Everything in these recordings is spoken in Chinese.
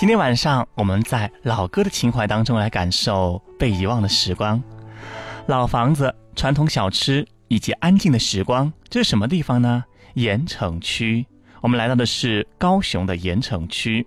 今天晚上我们在老歌的情怀当中来感受被遗忘的时光，老房子、传统小吃以及安静的时光，这是什么地方呢？盐城区。我们来到的是高雄的盐城区。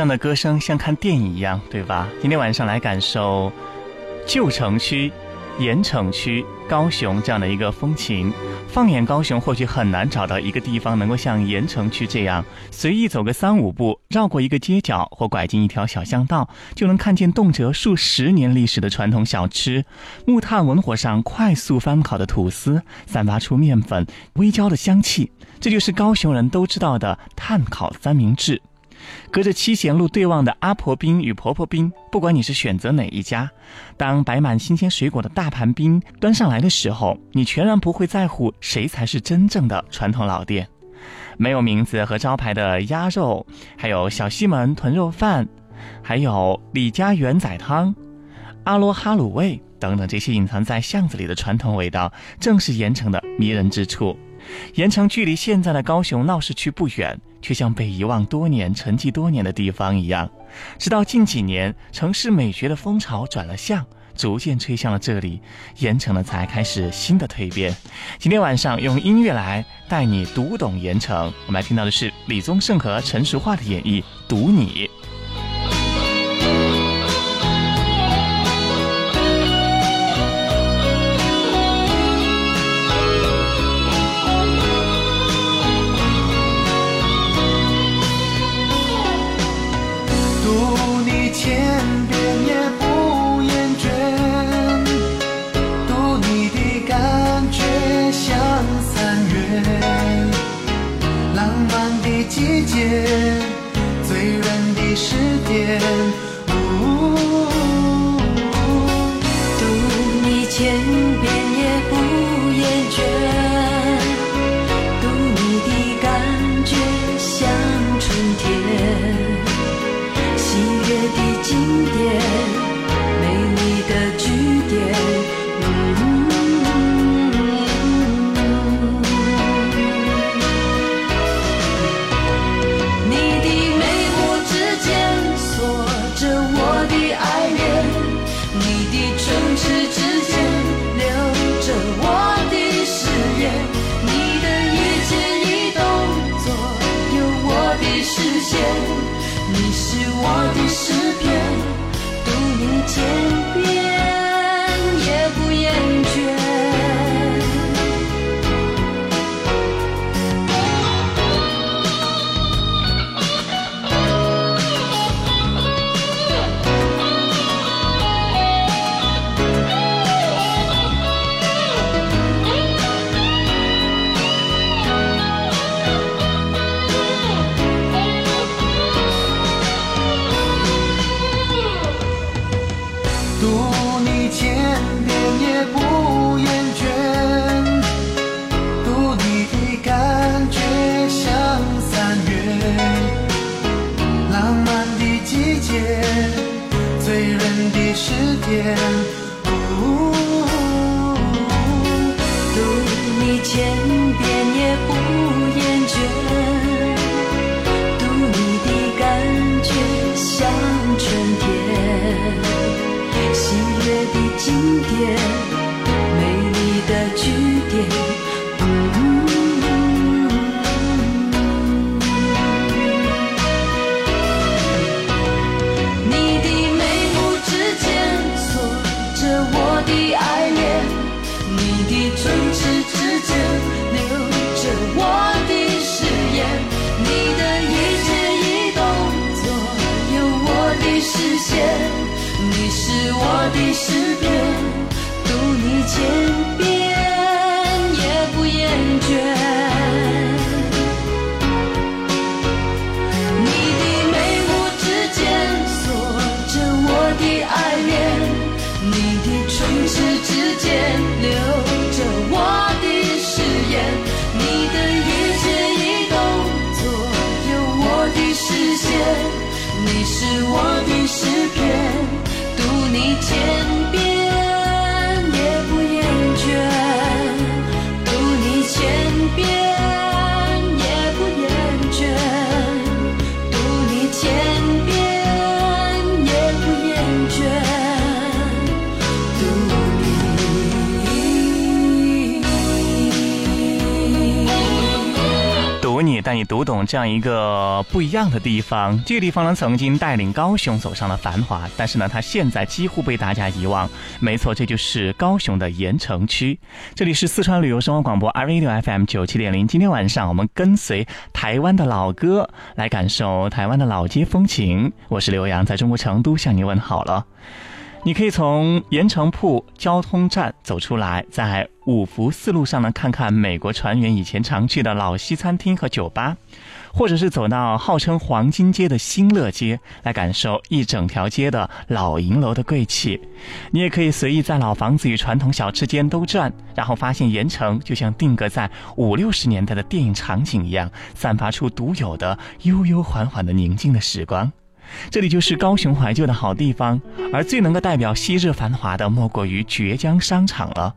这样的歌声像看电影一样，对吧？今天晚上来感受旧城区、盐城区、高雄这样的一个风情。放眼高雄，或许很难找到一个地方能够像盐城区这样，随意走个三五步，绕过一个街角或拐进一条小巷道，就能看见动辄数十年历史的传统小吃。木炭文火上快速翻烤的吐司，散发出面粉微焦的香气，这就是高雄人都知道的炭烤三明治。隔着七贤路对望的阿婆冰与婆婆冰，不管你是选择哪一家，当摆满新鲜水果的大盘冰端上来的时候，你全然不会在乎谁才是真正的传统老店。没有名字和招牌的鸭肉，还有小西门豚肉饭，还有李家圆仔汤、阿罗哈卤味等等这些隐藏在巷子里的传统味道，正是盐城的迷人之处。盐城距离现在的高雄闹市区不远，却像被遗忘多年、沉寂多年的地方一样。直到近几年，城市美学的风潮转了向，逐渐吹向了这里，盐城呢才开始新的蜕变。今天晚上用音乐来带你读懂盐城，我们来听到的是李宗盛和陈淑桦的演绎《读你》。你读懂这样一个不一样的地方。这个地方呢，曾经带领高雄走上了繁华，但是呢，它现在几乎被大家遗忘。没错，这就是高雄的盐城区。这里是四川旅游生活广播 R A 六 F M 九七点零。今天晚上，我们跟随台湾的老歌来感受台湾的老街风情。我是刘洋，在中国成都向你问好了。你可以从盐城铺交通站走出来，在五福四路上呢，看看美国船员以前常去的老西餐厅和酒吧，或者是走到号称黄金街的新乐街，来感受一整条街的老银楼的贵气。你也可以随意在老房子与传统小吃间兜转，然后发现盐城就像定格在五六十年代的电影场景一样，散发出独有的悠悠缓缓的宁静的时光。这里就是高雄怀旧的好地方，而最能够代表昔日繁华的，莫过于绝江商场了。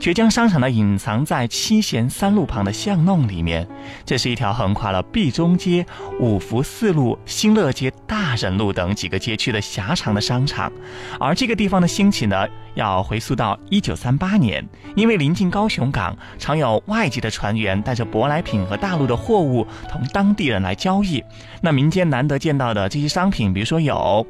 绝江商场呢，隐藏在七贤三路旁的巷弄里面。这是一条横跨了毕中街、五福四路、新乐街、大仁路等几个街区的狭长的商场。而这个地方的兴起呢，要回溯到一九三八年，因为临近高雄港，常有外籍的船员带着舶来品和大陆的货物同当地人来交易。那民间难得见到的这些商品，比如说有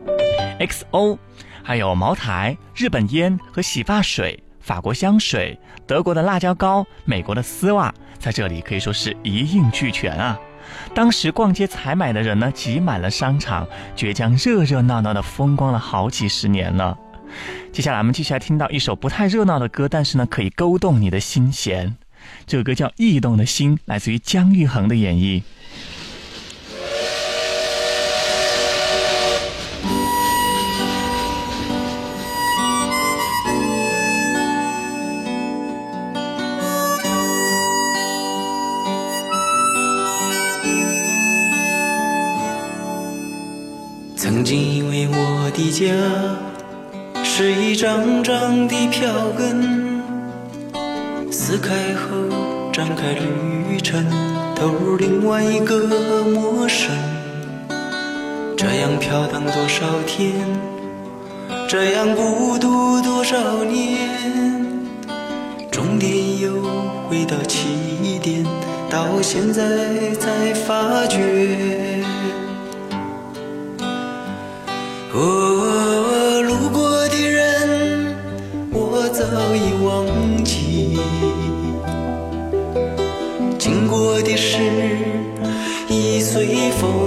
XO，还有茅台、日本烟和洗发水。法国香水、德国的辣椒膏、美国的丝袜，在这里可以说是一应俱全啊！当时逛街采买的人呢，挤满了商场，倔强热热闹闹的风光了好几十年了。接下来我们继续来听到一首不太热闹的歌，但是呢，可以勾动你的心弦。这首歌叫《异动的心》，来自于姜育恒的演绎。家是一张张的票根，撕开后展开旅程，投入另外一个陌生。这样飘荡多少天，这样孤独多少年，终点又回到起点，到现在才发觉。哦，路过的人，我早已忘记；经过的事，已随风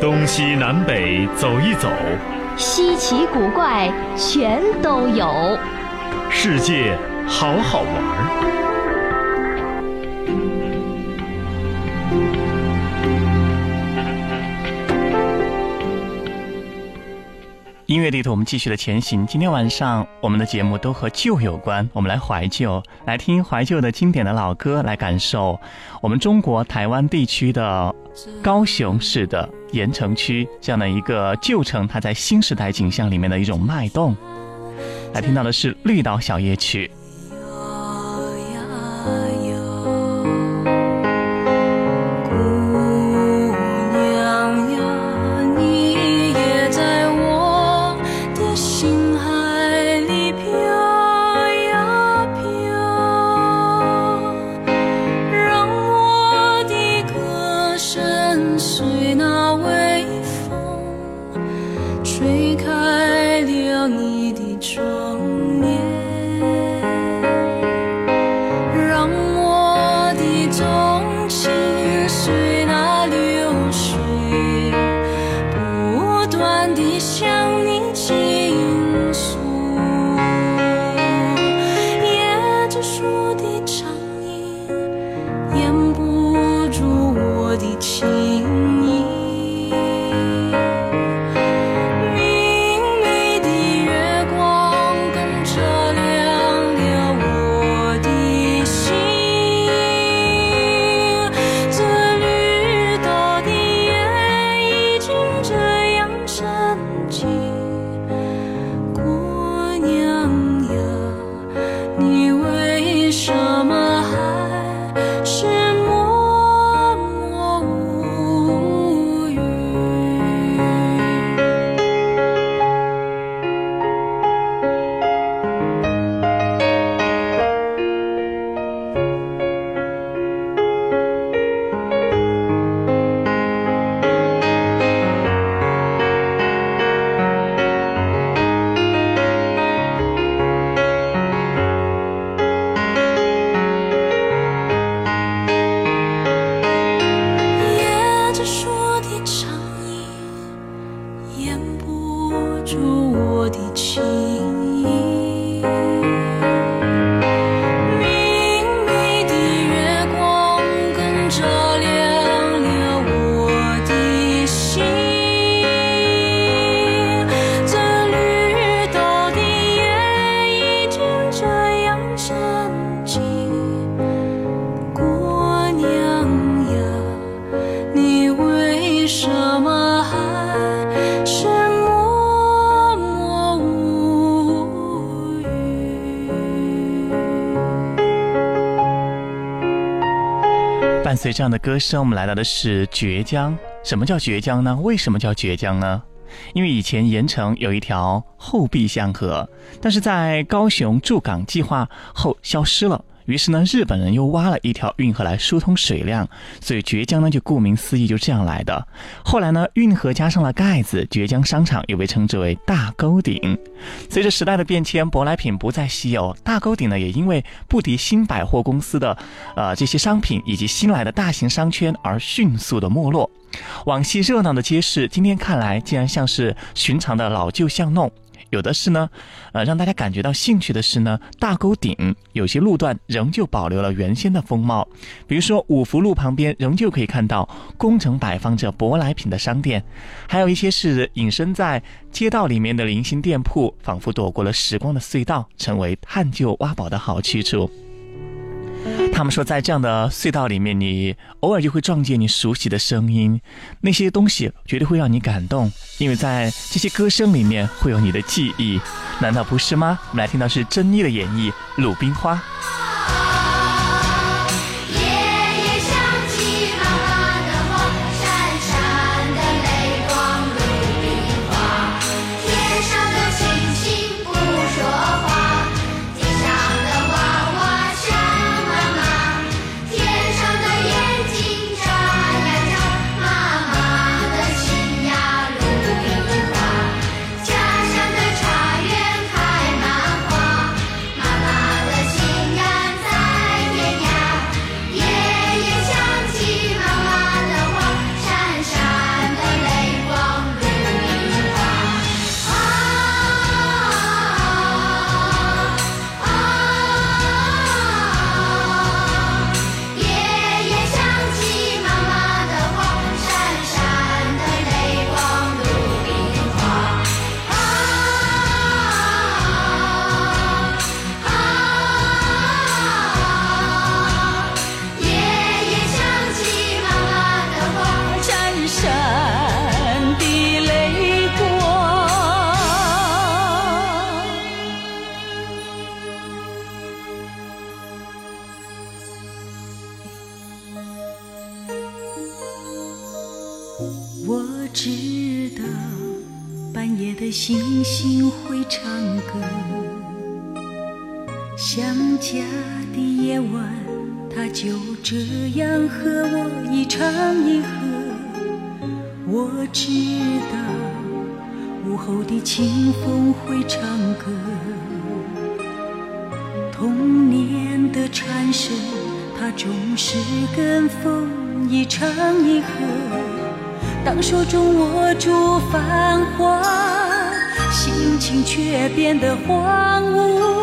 东西南北走一走，稀奇古怪全都有，世界好好玩。音乐地图，我们继续的前行。今天晚上我们的节目都和旧有关，我们来怀旧，来听怀旧的经典的老歌，来感受我们中国台湾地区的高雄市的盐城区这样的一个旧城，它在新时代景象里面的一种脉动。来听到的是《绿岛小夜曲》。想。这样的歌声，我们来到的是绝江。什么叫绝江呢？为什么叫绝江呢？因为以前盐城有一条后壁巷河，但是在高雄驻港计划后消失了。于是呢，日本人又挖了一条运河来疏通水量，所以绝江呢就顾名思义就这样来的。后来呢，运河加上了盖子，绝江商场又被称之为大沟顶。随着时代的变迁，舶来品不再稀有，大沟顶呢也因为不敌新百货公司的呃这些商品以及新来的大型商圈而迅速的没落。往昔热闹的街市，今天看来竟然像是寻常的老旧巷弄。有的是呢，呃，让大家感觉到兴趣的是呢，大沟顶有些路段仍旧保留了原先的风貌，比如说五福路旁边仍旧可以看到工程摆放着舶来品的商店，还有一些是隐身在街道里面的零星店铺，仿佛躲过了时光的隧道，成为探究挖宝的好去处。他们说，在这样的隧道里面，你偶尔就会撞见你熟悉的声音，那些东西绝对会让你感动，因为在这些歌声里面会有你的记忆，难道不是吗？我们来听到是珍妮的演绎《鲁冰花》。心会唱歌，想家的夜晚，它就这样和我一唱一和。我知道午后的清风会唱歌，童年的蝉声，它总是跟风一唱一和。当手中握住繁华，心情却变得荒芜，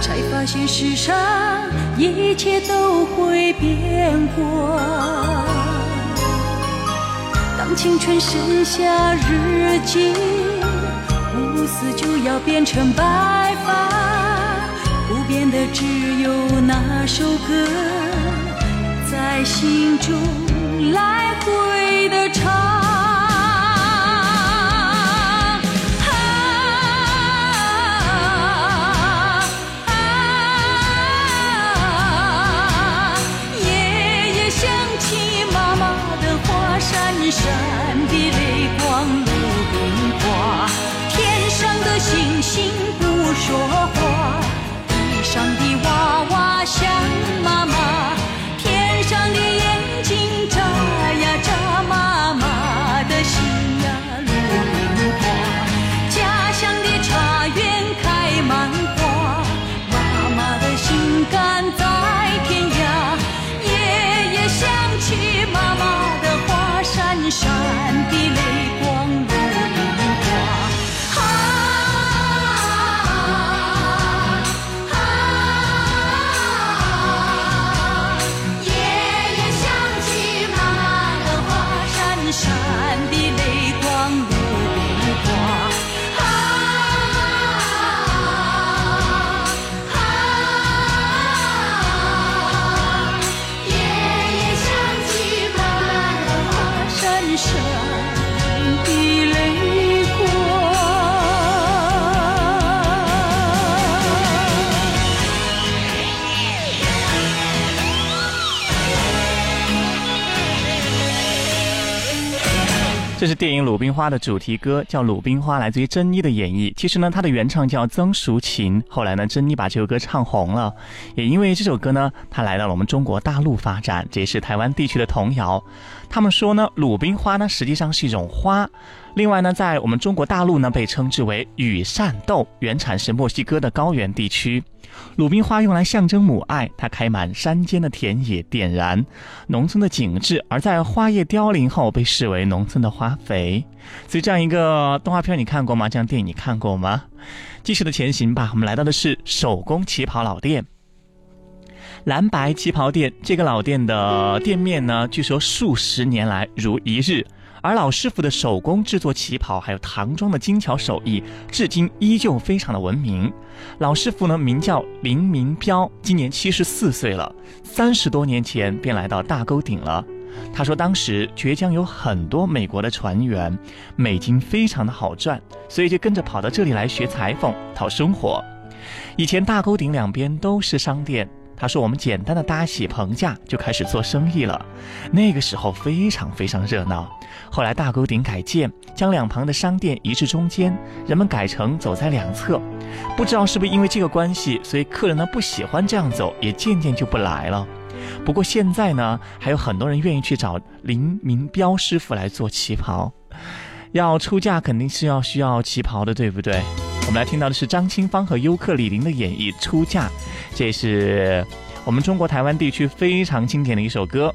才发现世上一切都会变过。当青春剩下日记，乌丝就要变成白发，不变的只有那首歌，在心中来回的唱。这是电影《鲁冰花》的主题歌，叫《鲁冰花》，来自于珍妮的演绎。其实呢，它的原唱叫曾淑琴，后来呢，珍妮把这首歌唱红了。也因为这首歌呢，她来到了我们中国大陆发展，这也是台湾地区的童谣。他们说呢，鲁冰花呢实际上是一种花。另外呢，在我们中国大陆呢，被称之为羽扇豆，原产是墨西哥的高原地区。鲁冰花用来象征母爱，它开满山间的田野，点燃农村的景致；而在花叶凋零后，被视为农村的花肥。所以这样一个动画片你看过吗？这样电影你看过吗？继续的前行吧，我们来到的是手工旗袍老店。蓝白旗袍店这个老店的店面呢，据说数十年来如一日，而老师傅的手工制作旗袍还有唐装的精巧手艺，至今依旧非常的闻名。老师傅呢名叫林明彪，今年七十四岁了，三十多年前便来到大沟顶了。他说，当时浙江有很多美国的船员，美金非常的好赚，所以就跟着跑到这里来学裁缝讨生活。以前大沟顶两边都是商店。他说：“我们简单的搭起棚架就开始做生意了，那个时候非常非常热闹。后来大沟顶改建，将两旁的商店移至中间，人们改成走在两侧。不知道是不是因为这个关系，所以客人呢不喜欢这样走，也渐渐就不来了。不过现在呢，还有很多人愿意去找林明彪师傅来做旗袍。要出嫁肯定是要需要旗袍的，对不对？我们来听到的是张清芳和尤克里林的演绎《出嫁》，这是我们中国台湾地区非常经典的一首歌。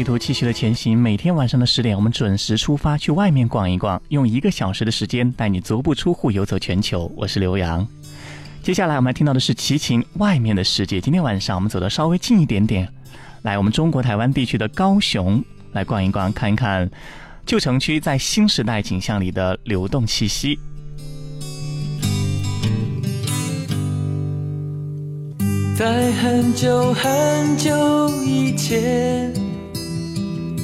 地图继续的前行，每天晚上的十点，我们准时出发去外面逛一逛，用一个小时的时间带你足不出户游走全球。我是刘洋。接下来我们来听到的是齐秦《外面的世界》。今天晚上我们走的稍微近一点点，来我们中国台湾地区的高雄来逛一逛，看一看旧城区在新时代景象里的流动气息。在很久很久以前，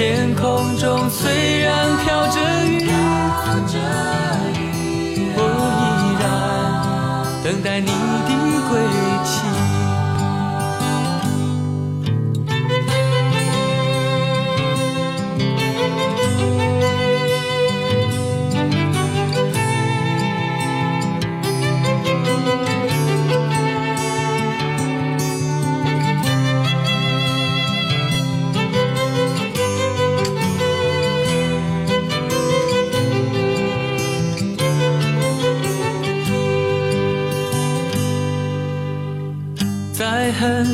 天空中虽然飘着雨，我依然等待你的归来。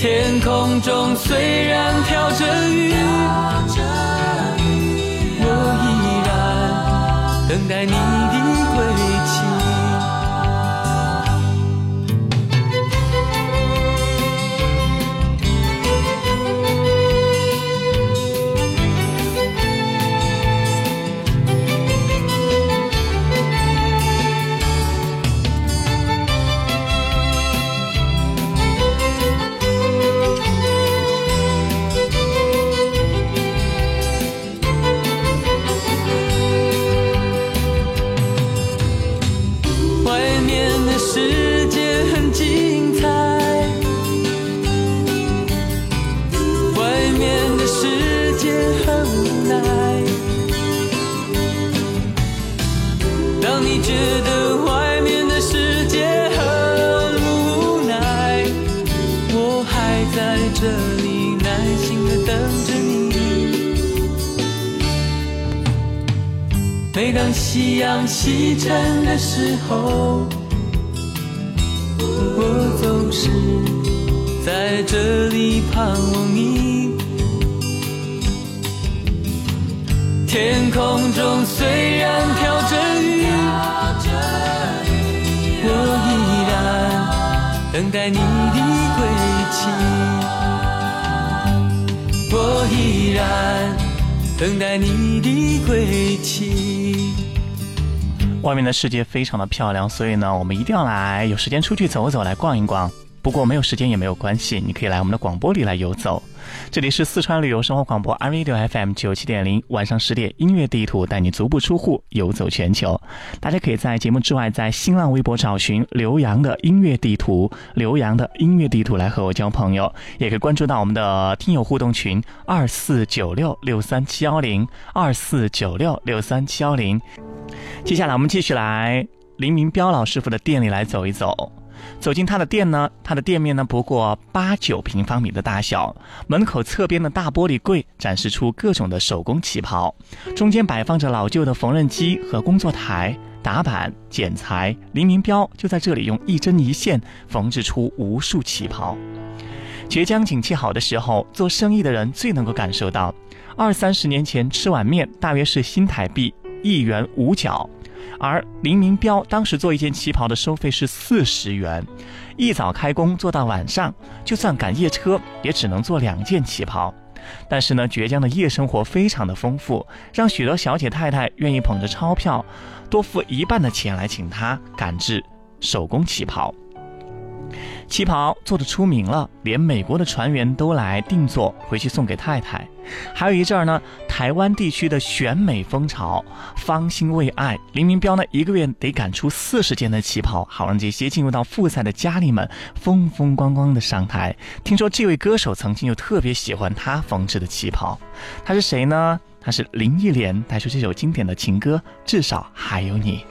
天空中虽然飘着雨，我依然等待你。世界非常的漂亮，所以呢，我们一定要来，有时间出去走走，来逛一逛。不过没有时间也没有关系，你可以来我们的广播里来游走。这里是四川旅游生活广播 iRadio FM 九七点零，晚上十点音乐地图带你足不出户游走全球。大家可以在节目之外，在新浪微博找寻刘洋的音乐地图，刘洋的音乐地图来和我交朋友，也可以关注到我们的听友互动群二四九六六三七幺零二四九六六三七幺零。接下来我们继续来林明彪老师傅的店里来走一走。走进他的店呢，他的店面呢不过八九平方米的大小，门口侧边的大玻璃柜展示出各种的手工旗袍，中间摆放着老旧的缝纫机和工作台，打板剪裁，林明标就在这里用一针一线缝制出无数旗袍。浙江景气好的时候，做生意的人最能够感受到，二三十年前吃碗面大约是新台币一元五角。而林明标当时做一件旗袍的收费是四十元，一早开工做到晚上，就算赶夜车也只能做两件旗袍。但是呢，倔强的夜生活非常的丰富，让许多小姐太太愿意捧着钞票，多付一半的钱来请他赶制手工旗袍。旗袍做的出名了，连美国的船员都来定做回去送给太太。还有一阵儿呢，台湾地区的选美风潮，芳心为爱，林明彪呢一个月得赶出四十件的旗袍，好让这些进入到复赛的佳丽们风风光光的上台。听说这位歌手曾经就特别喜欢他缝制的旗袍，他是谁呢？他是林忆莲，带出这首经典的情歌，至少还有你。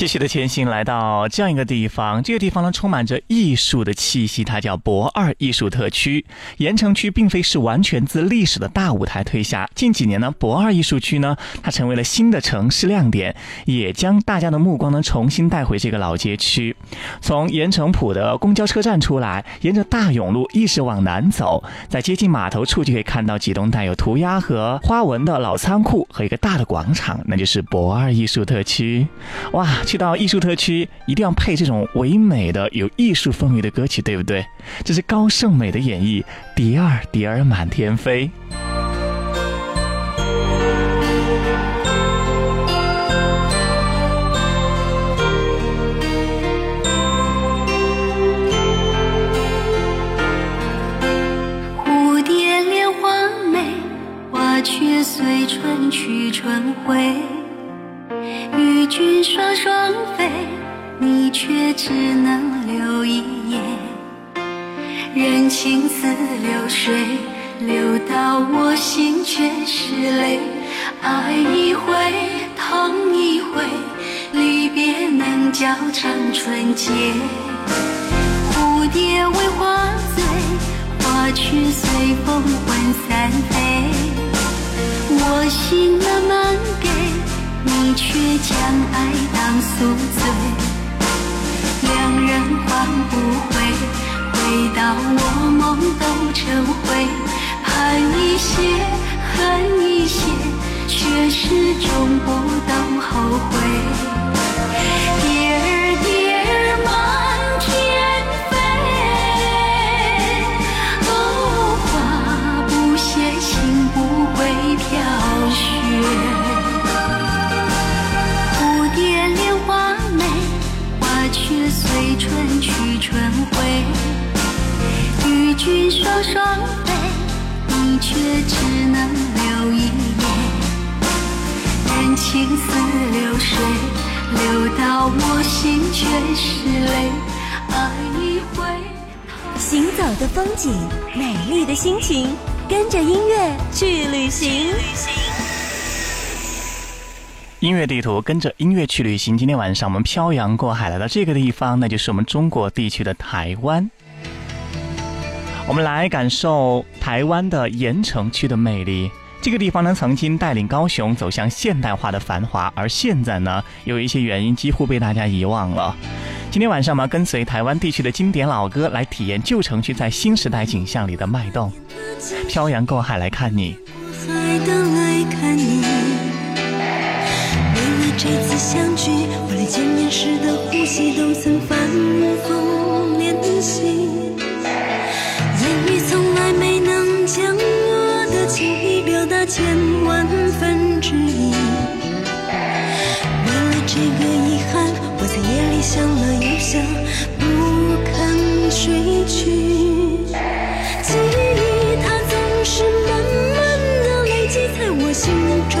继续的前行，来到这样一个地方，这个地方呢充满着艺术的气息，它叫博二艺术特区。盐城区并非是完全自历史的大舞台推下，近几年呢，博二艺术区呢，它成为了新的城市亮点，也将大家的目光呢重新带回这个老街区。从盐城浦的公交车站出来，沿着大永路一直往南走，在接近码头处就可以看到几栋带有涂鸦和花纹的老仓库和一个大的广场，那就是博二艺术特区。哇！去到艺术特区，一定要配这种唯美的、有艺术氛围的歌曲，对不对？这是高胜美的演绎，《蝶儿蝶儿满天飞》。蝴蝶恋花美，花却随春去春回。君双双飞，你却只能留一眼。人情似流水，流到我心却是泪。爱一回，痛一回，离别能较长春节。蝴蝶为花醉，花却随风魂散飞。我心慢慢给，你却将爱当宿醉。两人换不回，回到我梦都成灰。盼一些，恨一些，却始终不懂后悔。春去春回。与君双双飞，你却只能留一眼。人情似流水，流到我心却是泪。爱一回。行走的风景，美丽的心情，跟着音乐去旅行。音乐地图跟着音乐去旅行。今天晚上我们漂洋过海来到这个地方，那就是我们中国地区的台湾。我们来感受台湾的盐城区的魅力。这个地方呢，曾经带领高雄走向现代化的繁华，而现在呢，有一些原因几乎被大家遗忘了。今天晚上，我们跟随台湾地区的经典老歌，来体验旧城区在新时代景象里的脉动。漂洋过海来看你，这次相聚，我连见面时的呼吸，都曾反复练习。言语从来没能将我的情意表达千万分之一。为了这个遗憾，我在夜里想了又想，不肯睡去。记忆它总是慢慢的累积在我心中，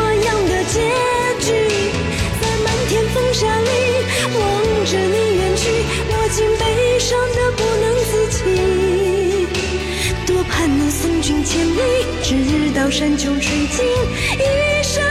直到山穷水尽，一生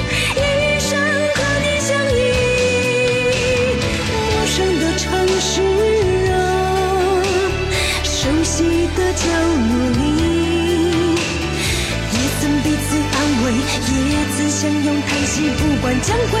不管将会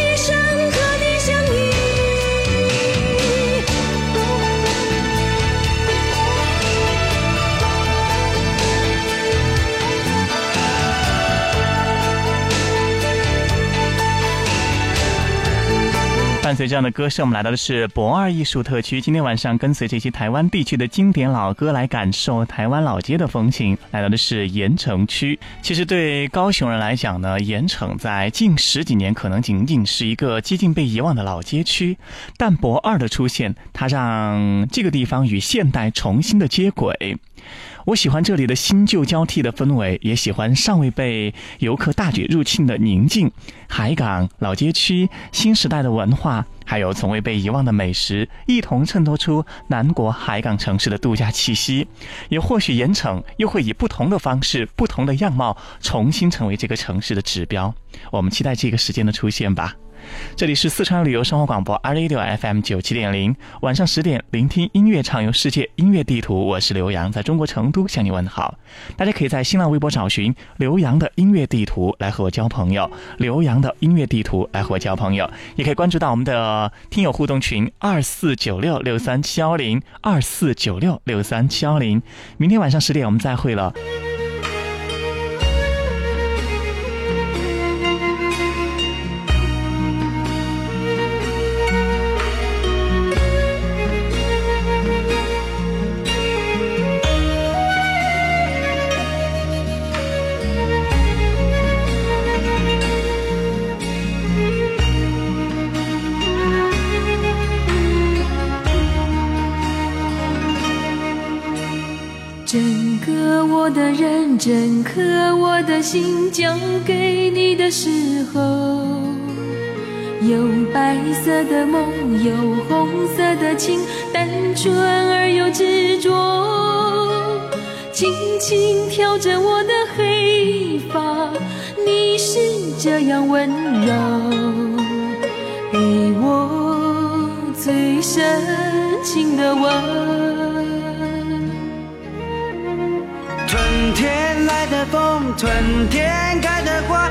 随这样的歌声，我们来到的是博二艺术特区。今天晚上跟随这些台湾地区的经典老歌来感受台湾老街的风情，来到的是盐城区。其实对高雄人来讲呢，盐城在近十几年可能仅仅是一个接近被遗忘的老街区，但博二的出现，它让这个地方与现代重新的接轨。我喜欢这里的新旧交替的氛围，也喜欢尚未被游客大举入侵的宁静。海港、老街区、新时代的文化，还有从未被遗忘的美食，一同衬托出南国海港城市的度假气息。也或许盐城又会以不同的方式、不同的样貌，重新成为这个城市的指标。我们期待这个时间的出现吧。这里是四川旅游生活广播 Radio FM 九七点零，晚上十点聆听音乐，畅游世界音乐地图。我是刘洋，在中国成都向你问好。大家可以在新浪微博找寻刘洋的音乐地图来和我交朋友，刘洋的音乐地图来和我交朋友，也可以关注到我们的听友互动群二四九六六三七幺零二四九六六三七幺零。明天晚上十点我们再会了。心交给你的时候，有白色的梦，有红色的情，单纯而又执着，轻轻挑着我的黑发，你是这样温柔，给我最深情的吻。春天开的花，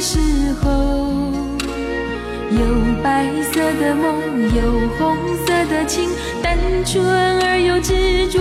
时候，有白色的梦，有红色的情，单纯而又执着，